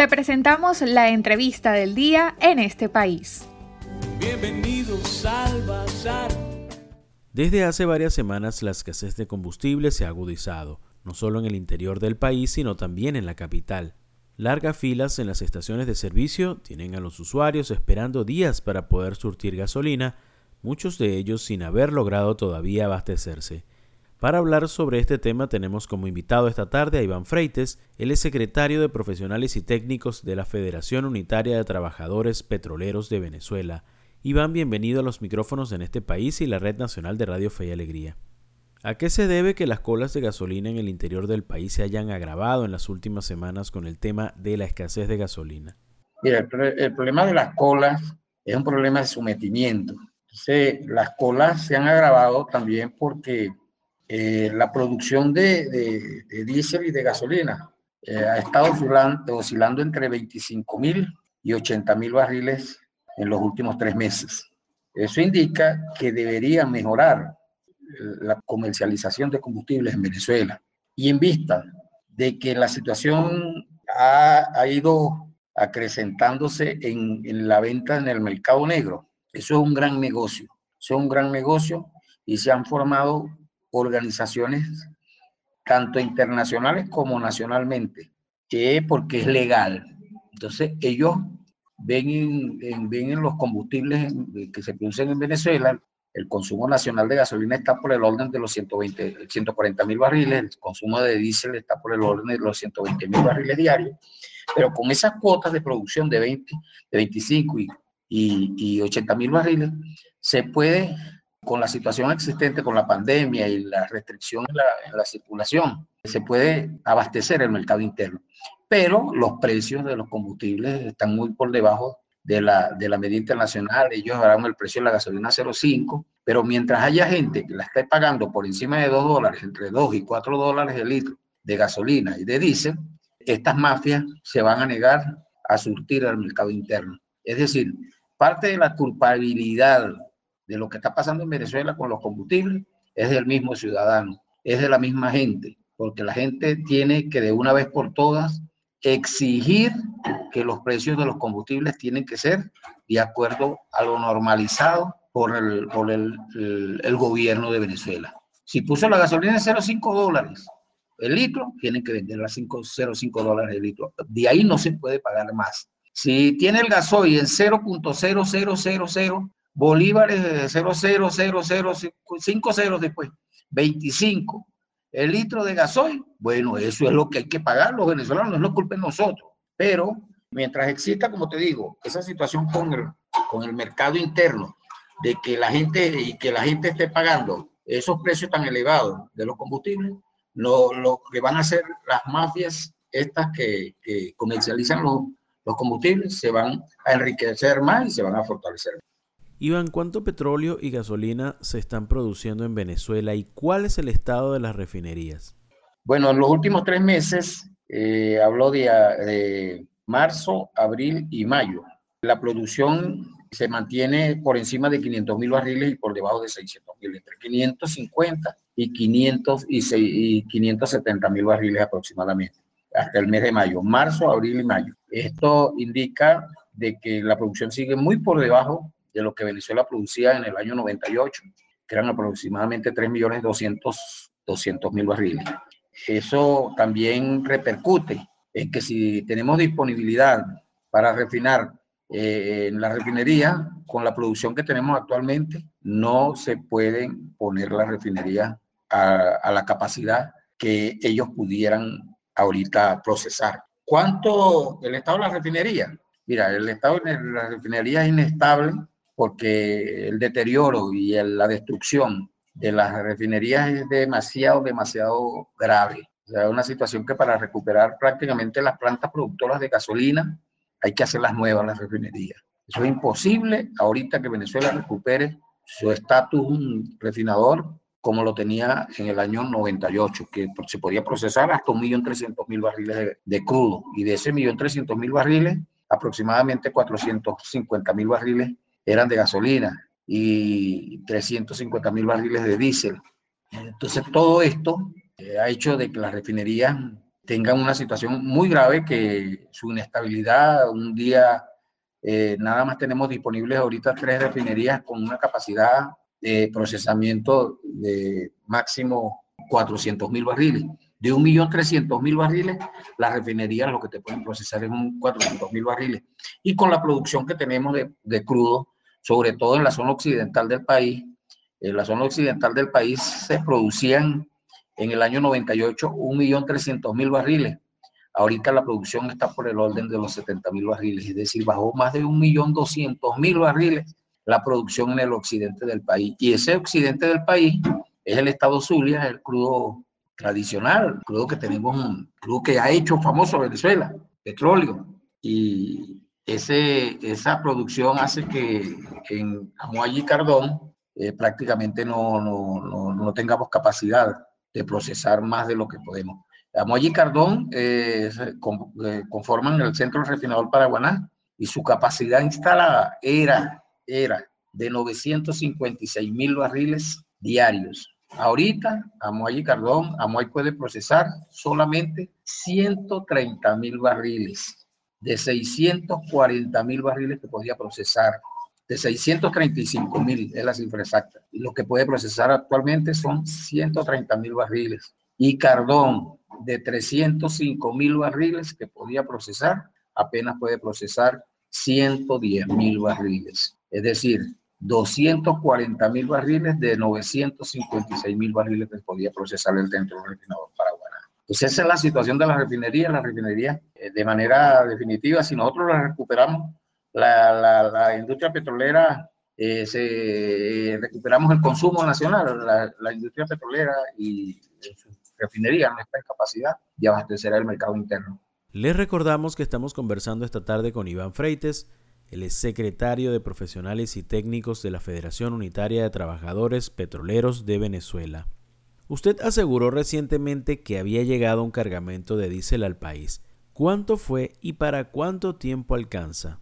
Te presentamos la entrevista del día en este país. Bienvenidos al Bazar. Desde hace varias semanas la escasez de combustible se ha agudizado, no solo en el interior del país, sino también en la capital. Largas filas en las estaciones de servicio tienen a los usuarios esperando días para poder surtir gasolina, muchos de ellos sin haber logrado todavía abastecerse. Para hablar sobre este tema tenemos como invitado esta tarde a Iván Freites, él es secretario de Profesionales y Técnicos de la Federación Unitaria de Trabajadores Petroleros de Venezuela. Iván, bienvenido a los micrófonos en este país y la Red Nacional de Radio Fe y Alegría. ¿A qué se debe que las colas de gasolina en el interior del país se hayan agravado en las últimas semanas con el tema de la escasez de gasolina? Mira, el, problema de las colas es un problema de sometimiento. Las colas se han agravado también porque eh, la producción de, diésel y de gasolina eh, ha estado oscilando, oscilando entre 25 mil y 80 mil barriles en los últimos tres meses. Eso indica que debería mejorar la comercialización de combustibles en Venezuela. Y en vista de que la situación ha, ido acrecentándose en, en, la venta en el mercado negro, eso es un gran negocio. Eso es un gran negocio y se han formado organizaciones tanto internacionales como nacionalmente, que porque es legal. Entonces ellos ven en, ven en los combustibles que se producen en Venezuela, el consumo nacional de gasolina está por el orden de los 120, 140 mil barriles, el consumo de diésel está por el orden de los 120 mil barriles diarios, pero con esas cuotas de producción de 20, de 25 y, y, y 80 mil barriles, se puede con la situación existente, con la pandemia y la restricción en la, circulación, se puede abastecer el mercado interno. Pero los precios de los combustibles están muy por debajo de la, de la medida internacional. Ellos harán el precio de la gasolina 0,5, pero mientras haya gente que la esté pagando por encima de 2 dólares, entre 2 y 4 dólares el litro de gasolina y de diésel, estas mafias se van a negar a surtir al mercado interno. Es decir, parte de la culpabilidad de lo que está pasando en Venezuela con los combustibles es del mismo ciudadano, es de la misma gente, porque la gente tiene que de una vez por todas exigir que los precios de los combustibles tienen que ser de acuerdo a lo normalizado por el, por el, el, gobierno de Venezuela. Si puso la gasolina en 0,5 dólares el litro, tienen que venderla a 0,5 dólares el litro. De ahí no se puede pagar más. Si tiene el gasoil en 0.0000 bolívares 0,000, ceros después, 25. El litro de gasoil, bueno, eso es lo que hay que pagar los venezolanos, no es lo culpen nosotros. Pero mientras exista, como te digo, esa situación con el, con el mercado interno, de que la gente y que la gente esté pagando esos precios tan elevados de los combustibles, lo, lo que van a hacer las mafias estas que, que comercializan los, los combustibles se van a enriquecer más y se van a fortalecer. Iván, ¿cuánto petróleo y gasolina se están produciendo en Venezuela y cuál es el estado de las refinerías? Bueno, en los últimos tres meses, eh, habló de, marzo, abril y mayo. La producción se mantiene por encima de 500 mil barriles y por debajo de 600 mil, entre 550 y, 500 y, y 570 mil barriles aproximadamente, hasta el mes de mayo, marzo, abril y mayo. Esto indica de que la producción sigue muy por debajo de lo que Venezuela producía en el año 98, que eran aproximadamente 3.200.000 barriles. Eso también repercute en que si tenemos disponibilidad para refinar eh, en la refinería, con la producción que tenemos actualmente, no se pueden poner las refinerías a, a la capacidad que ellos pudieran ahorita procesar. ¿Cuánto el estado de la refinería? Mira, el estado de la refinería es inestable porque el deterioro y la destrucción de las refinerías es demasiado, demasiado grave. O sea, una situación que para recuperar prácticamente las plantas productoras de gasolina hay que hacer las nuevas, las refinerías. Eso es imposible ahorita que Venezuela recupere su estatus refinador como lo tenía en el año 98, que se podía procesar hasta 1.300.000 barriles de, de, crudo. Y de ese 1.300.000 barriles, aproximadamente 450.000 barriles eran de gasolina y 350 mil barriles de diésel. Entonces todo esto eh, ha hecho de que las refinerías tengan una situación muy grave que su inestabilidad, un día eh, nada más tenemos disponibles ahorita tres refinerías con una capacidad de procesamiento de máximo 400 mil barriles. De 1.300.000 barriles, las refinerías lo que te pueden procesar es un 400.000 barriles. Y con la producción que tenemos de, de crudo, sobre todo en la zona occidental del país, en la zona occidental del país se producían en el año 98 1.300.000 barriles. Ahorita la producción está por el orden de los 70.000 barriles, es decir, bajó más de 1.200.000 barriles la producción en el occidente del país. Y ese occidente del país es el estado Zulia, el crudo tradicional, el crudo que tenemos, un crudo que ha hecho famoso Venezuela, petróleo. Y esa producción hace que en Amuay y Cardón eh, prácticamente no, no, no, tengamos capacidad de procesar más de lo que podemos. Amoy y Cardón eh, eh, conforman el centro refinador Paraguaná y su capacidad instalada era, era de 956 mil barriles diarios. Ahorita, Amoy y Cardón, Amoy puede procesar solamente 130 mil barriles de 640 mil barriles que podía procesar de 635 mil, es la cifra exacta. Lo que puede procesar actualmente son 130 mil barriles. Y Cardón, de 305 mil barriles que podía procesar, apenas puede procesar 110 mil barriles. Es decir, 240 mil barriles de 956 mil barriles que podía procesar el centro refinador paraguano. Entonces esa es la situación de la refinería. La refinería, eh, de manera definitiva, si nosotros la recuperamos, la, industria petrolera, eh, se, recuperamos el consumo nacional, la, industria petrolera y su refinería no está en capacidad de abastecer el mercado interno. Les recordamos que estamos conversando esta tarde con Iván Freites, el secretario de Profesionales y Técnicos de la Federación Unitaria de Trabajadores Petroleros de Venezuela. Usted aseguró recientemente que había llegado un cargamento de diésel al país. ¿Cuánto fue y para cuánto tiempo alcanza?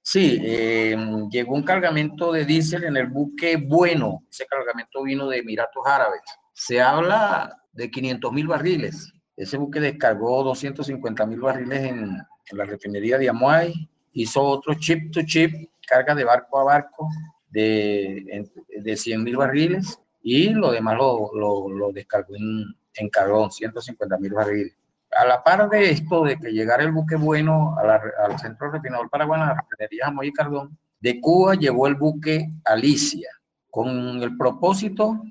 Sí, eh, llegó un cargamento de diésel en el buque Bueno. Ese cargamento vino de Emiratos Árabes. Se habla de 500 mil barriles. Ese buque descargó 250 mil barriles en, la refinería de Amuay. Hizo otro chip to chip, carga de barco a barco de, de 100 mil barriles. Y lo demás lo, lo, descargó en, en carbón, 150 mil barriles a la par de esto, de que llegara el buque bueno al centro refinador paraguayano, la refinería Jamoy y Cardón, de Cuba llegó el buque Alicia, con el propósito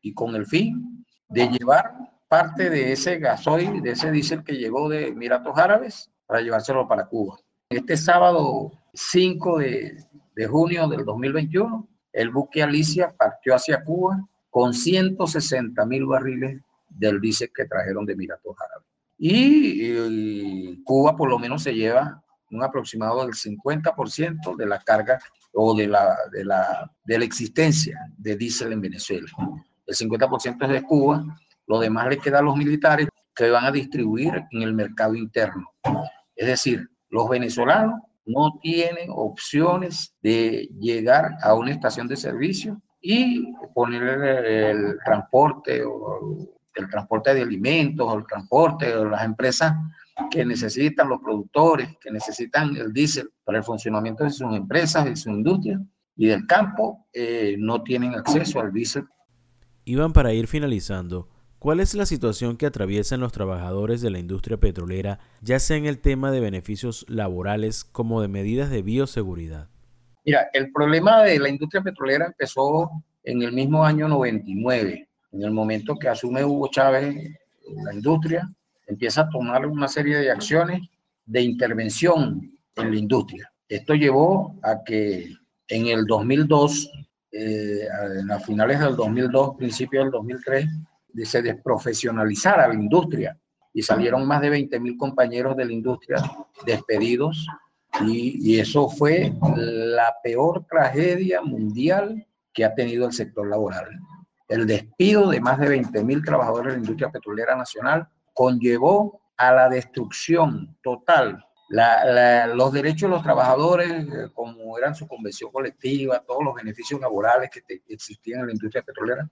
y con el fin de llevar parte de ese gasoil, de ese diésel que llegó de Emiratos Árabes, para llevárselo para Cuba. Este sábado 5 de, de junio del 2021, el buque Alicia partió hacia Cuba con 160 mil barriles del diésel que trajeron de Emiratos Árabes. Y, Cuba por lo menos se lleva un aproximado del 50% de la carga o de la, de la, de la existencia de diésel en Venezuela. El 50% es de Cuba, lo demás le queda a los militares que van a distribuir en el mercado interno. Es decir, los venezolanos no tienen opciones de llegar a una estación de servicio y poner el transporte o el transporte de alimentos, o el transporte, de las empresas que necesitan, los productores, que necesitan el diésel para el funcionamiento de sus empresas, de su industria y del campo, eh, no tienen acceso al diésel. Iván, para ir finalizando, ¿cuál es la situación que atraviesan los trabajadores de la industria petrolera, ya sea en el tema de beneficios laborales como de medidas de bioseguridad? Mira, el problema de la industria petrolera empezó en el mismo año 99 en el momento que asume Hugo Chávez la industria, empieza a tomar una serie de acciones de intervención en la industria. Esto llevó a que en el 2002, eh, a finales del 2002, principios del 2003, se desprofesionalizara la industria y salieron más de 20 mil compañeros de la industria despedidos y, eso fue la peor tragedia mundial que ha tenido el sector laboral. El despido de más de 20.000 trabajadores de la industria petrolera nacional conllevó a la destrucción total. los derechos de los trabajadores, eh, como eran su convención colectiva, todos los beneficios laborales que existían en la industria petrolera,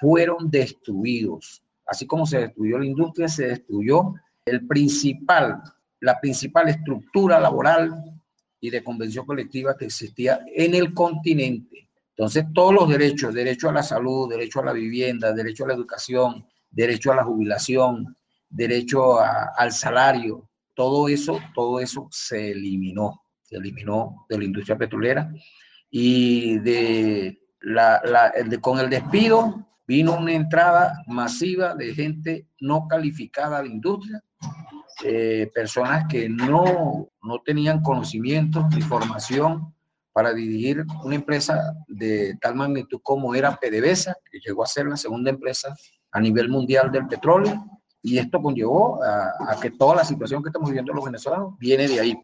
fueron destruidos. Así como se destruyó la industria, se destruyó el principal, la principal estructura laboral y de convención colectiva que existía en el continente. Entonces, todos los derechos, derecho a la salud, derecho a la vivienda, derecho a la educación, derecho a la jubilación, derecho al salario, todo eso, todo eso se eliminó, se eliminó de la industria petrolera y de la, con el despido vino una entrada masiva de gente no calificada a la industria, eh, personas que no, no tenían conocimiento ni formación para dirigir una empresa de tal magnitud como era PDVSA, que llegó a ser la segunda empresa a nivel mundial del petróleo, y esto conllevó a, a que toda la situación que estamos viviendo los venezolanos viene de ahí.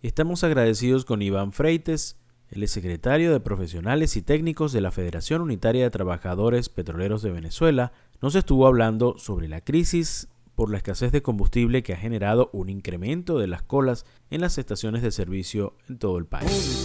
Estamos agradecidos con Iván Freites, el secretario de Profesionales y Técnicos de la Federación Unitaria de Trabajadores Petroleros de Venezuela, nos estuvo hablando sobre la crisis por la escasez de combustible que ha generado un incremento de las colas en las estaciones de servicio en todo el país.